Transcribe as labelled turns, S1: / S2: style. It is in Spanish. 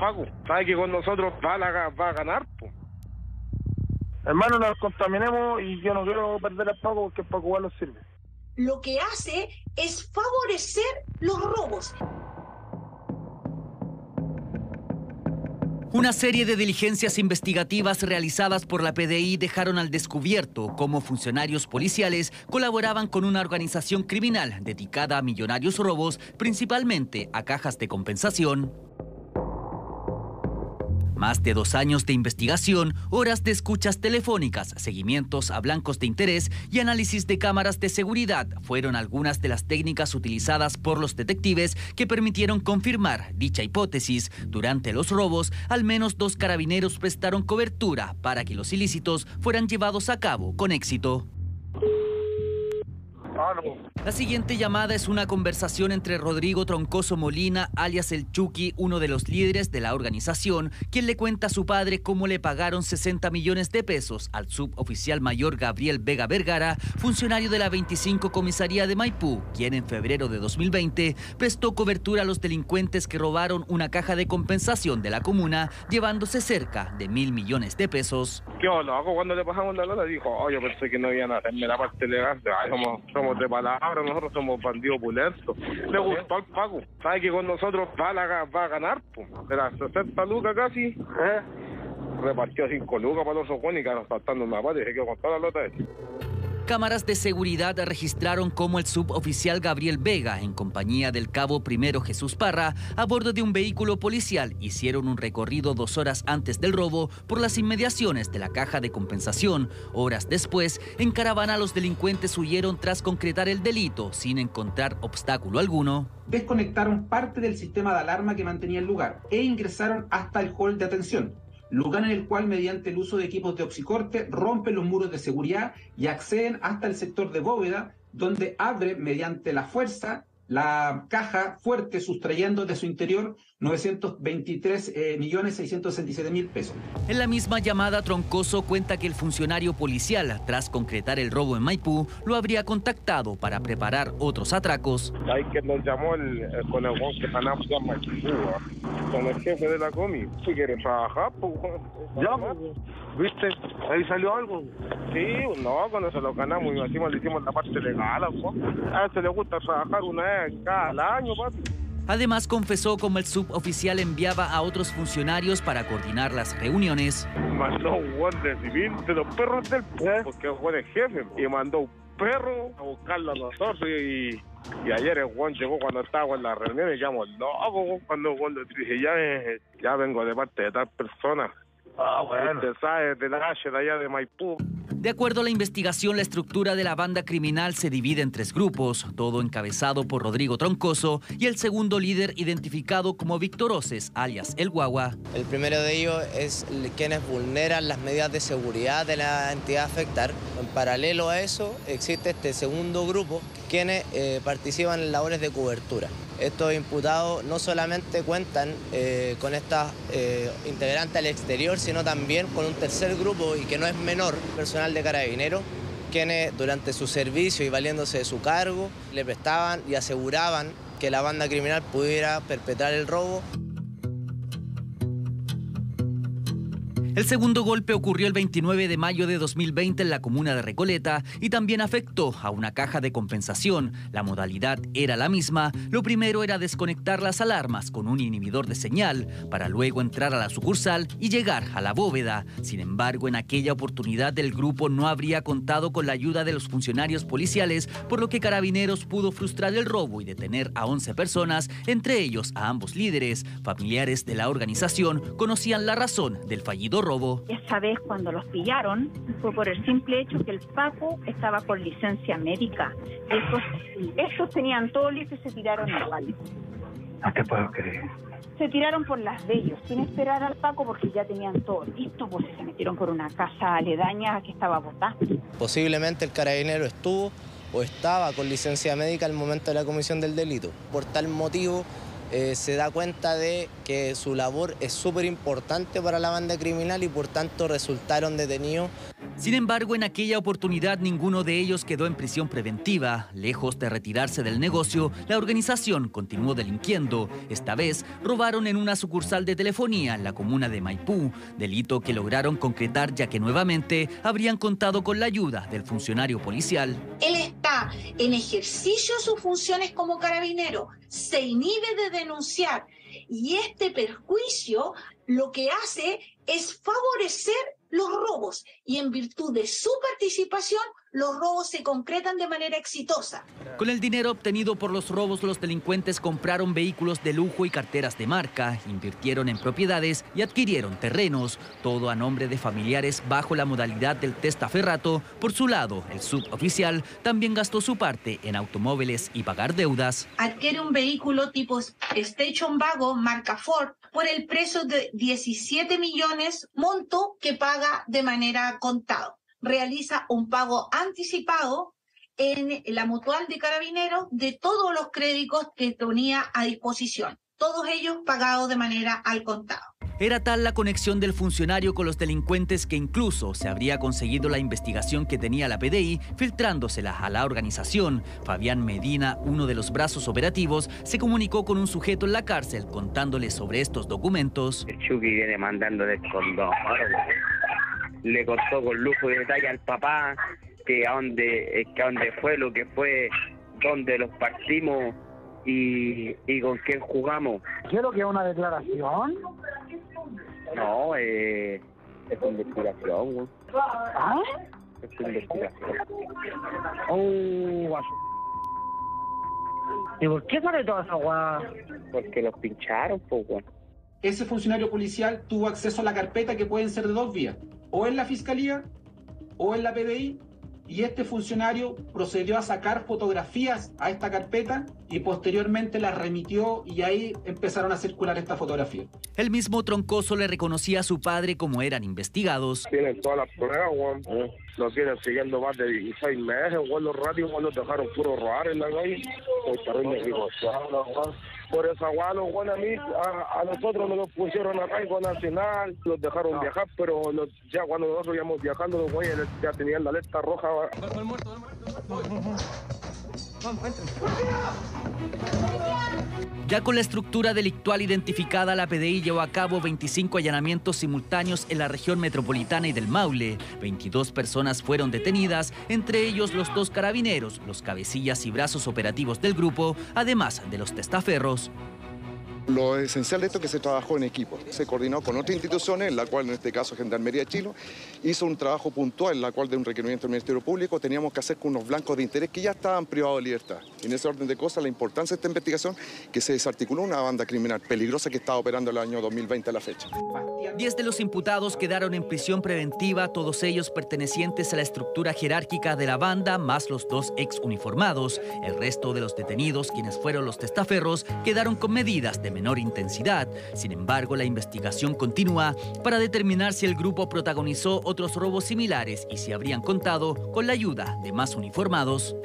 S1: pago. Sabe que con nosotros va a, va a ganar, pues.
S2: Hermano, nos contaminemos y yo no quiero perder el pago porque el pago igual nos sirve.
S3: Lo que hace es favorecer los robos.
S4: Una serie de diligencias investigativas realizadas por la PDI dejaron al descubierto cómo funcionarios policiales colaboraban con una organización criminal dedicada a millonarios robos, principalmente a cajas de compensación. Más de dos años de investigación, horas de escuchas telefónicas, seguimientos a blancos de interés y análisis de cámaras de seguridad fueron algunas de las técnicas utilizadas por los detectives que permitieron confirmar dicha hipótesis. Durante los robos, al menos dos carabineros prestaron cobertura para que los ilícitos fueran llevados a cabo con éxito. La siguiente llamada es una conversación entre Rodrigo Troncoso Molina, alias el Chucky, uno de los líderes de la organización, quien le cuenta a su padre cómo le pagaron 60 millones de pesos al suboficial mayor Gabriel Vega Vergara, funcionario de la 25 Comisaría de Maipú, quien en febrero de 2020 prestó cobertura a los delincuentes que robaron una caja de compensación de la comuna, llevándose cerca de mil millones de pesos.
S1: ¿Qué? Cuando le pasamos la dijo, oh, yo pensé que no iban a hacerme la parte legal. Ay, somos, somos de palabra, nosotros somos bandidos opulentos. Le gustó el pago. Sabe que con nosotros va a, va a ganar, pues. De las 60 lucas casi, ¿eh? repartió 5 lucas para los ojos y quedaron saltando una parte y se quedó con toda la lota.
S4: Cámaras de seguridad registraron cómo el suboficial Gabriel Vega, en compañía del cabo primero Jesús Parra, a bordo de un vehículo policial, hicieron un recorrido dos horas antes del robo por las inmediaciones de la caja de compensación. Horas después, en caravana los delincuentes huyeron tras concretar el delito sin encontrar obstáculo alguno.
S5: Desconectaron parte del sistema de alarma que mantenía el lugar e ingresaron hasta el hall de atención lugar en el cual mediante el uso de equipos de oxicorte rompen los muros de seguridad y acceden hasta el sector de bóveda, donde abre mediante la fuerza la caja fuerte sustrayendo de su interior 923 eh, millones 667 mil pesos.
S4: En la misma llamada, Troncoso cuenta que el funcionario policial, tras concretar el robo en Maipú, lo habría contactado para preparar otros atracos.
S1: Ahí que nos llamó el, con el que ganamos ya Maipú, con el jefe de la comi. Si quiere trabajar, pues... Ya, ¿viste? Ahí salió algo. Sí, no, cuando se lo ganamos y encima le hicimos la parte legal, A él se le gusta trabajar una vez cada año,
S4: Además, confesó como el suboficial enviaba a otros funcionarios para coordinar las reuniones.
S1: Mandó un guante de civil de los perros del ¿Eh? porque fue el jefe, y mandó un perro a buscarlo a nosotros y, y ayer el Juan llegó cuando estaba en la reunión y llamó loco cuando cuando dije ya, ya vengo de parte de tal persona. Ah, bueno. de la de allá de Maipú.
S4: De acuerdo a la investigación, la estructura de la banda criminal se divide en tres grupos, todo encabezado por Rodrigo Troncoso y el segundo líder identificado como Víctor Oces, alias El Guagua.
S6: El primero de ellos es quienes vulneran las medidas de seguridad de la entidad afectar. En paralelo a eso, existe este segundo grupo, quienes eh, participan en labores de cobertura. Estos imputados no solamente cuentan eh, con estas eh, integrantes al exterior, sino también con un tercer grupo y que no es menor, personal de carabineros, quienes durante su servicio y valiéndose de su cargo le prestaban y aseguraban que la banda criminal pudiera perpetrar el robo.
S4: El segundo golpe ocurrió el 29 de mayo de 2020 en la comuna de Recoleta y también afectó a una caja de compensación. La modalidad era la misma. Lo primero era desconectar las alarmas con un inhibidor de señal para luego entrar a la sucursal y llegar a la bóveda. Sin embargo, en aquella oportunidad el grupo no habría contado con la ayuda de los funcionarios policiales, por lo que Carabineros pudo frustrar el robo y detener a 11 personas, entre ellos a ambos líderes. Familiares de la organización conocían la razón del fallido robo.
S7: Esa vez cuando los pillaron fue por el simple hecho que el Paco estaba con licencia médica. Ellos, tenían todo listo y se tiraron igual.
S2: No te puedo creer.
S7: Se tiraron por las de ellos, sin esperar al Paco porque ya tenían todo listo, pues se metieron por una casa aledaña que estaba botada.
S6: Posiblemente el carabinero estuvo o estaba con licencia médica al momento de la comisión del delito. Por tal motivo eh, se da cuenta de que su labor es súper importante para la banda criminal y por tanto resultaron detenidos.
S4: Sin embargo, en aquella oportunidad ninguno de ellos quedó en prisión preventiva. Lejos de retirarse del negocio, la organización continuó delinquiendo. Esta vez robaron en una sucursal de telefonía en la comuna de Maipú, delito que lograron concretar ya que nuevamente habrían contado con la ayuda del funcionario policial.
S3: Él en ejercicio de sus funciones como carabinero, se inhibe de denunciar. Y este perjuicio lo que hace es favorecer los robos y en virtud de su participación los robos se concretan de manera exitosa.
S4: Con el dinero obtenido por los robos, los delincuentes compraron vehículos de lujo y carteras de marca, invirtieron en propiedades y adquirieron terrenos, todo a nombre de familiares bajo la modalidad del testaferrato. Por su lado, el suboficial también gastó su parte en automóviles y pagar deudas.
S3: Adquiere un vehículo tipo Station Vago marca Ford por el precio de 17 millones, monto que paga de manera contado realiza un pago anticipado en la mutual de carabineros de todos los créditos que tenía a disposición, todos ellos pagados de manera al contado.
S4: Era tal la conexión del funcionario con los delincuentes que incluso se habría conseguido la investigación que tenía la PDI filtrándosela a la organización. Fabián Medina, uno de los brazos operativos, se comunicó con un sujeto en la cárcel contándole sobre estos documentos.
S8: El Chucky viene mandando de condón le contó con lujo de detalle al papá que a dónde, que a dónde fue lo que fue, dónde los partimos y, y con quién jugamos.
S2: Quiero que es una declaración.
S8: No, eh, es investigación, güey.
S2: ¿Ah?
S8: Es investigación.
S2: Oh, ¿Y por qué sale toda esa weá?
S8: Porque los pincharon, pues, güey.
S5: Ese funcionario policial tuvo acceso a la carpeta que pueden ser de dos vías o en la fiscalía o en la PDI y este funcionario procedió a sacar fotografías a esta carpeta y posteriormente las remitió y ahí empezaron a circular esta fotografía.
S4: El mismo Troncoso le reconocía a su padre como eran investigados.
S1: Tienen todas las pruebas, Juan. Lo tienen siguiendo más de 16 meses, Juan. Los radios, Juan, los dejaron puro robar en la calle. Terrible Juan. Por esa Juan, los Juan, a mí, a, a nosotros nos los pusieron a Caigo Nacional, los dejaron viajar, pero los- ya cuando nosotros íbamos viajando, los güeyes ya tenían la alerta roja.
S4: Ya con la estructura delictual identificada, la PDI llevó a cabo 25 allanamientos simultáneos en la región metropolitana y del Maule. 22 personas fueron detenidas, entre ellos los dos carabineros, los cabecillas y brazos operativos del grupo, además de los testaferros.
S9: Lo esencial de esto es que se trabajó en equipo. Se coordinó con otras instituciones, en la cual en este caso Gendarmería Chile hizo un trabajo puntual, en la cual de un requerimiento del Ministerio Público teníamos que hacer con unos blancos de interés que ya estaban privados de libertad. En ese orden de cosas, la importancia de esta investigación, que se desarticuló una banda criminal peligrosa que estaba operando el año 2020 a la fecha.
S4: Diez de los imputados quedaron en prisión preventiva, todos ellos pertenecientes a la estructura jerárquica de la banda, más los dos ex uniformados. El resto de los detenidos, quienes fueron los testaferros, quedaron con medidas de menor intensidad. Sin embargo, la investigación continúa para determinar si el grupo protagonizó otros robos similares y si habrían contado con la ayuda de más uniformados.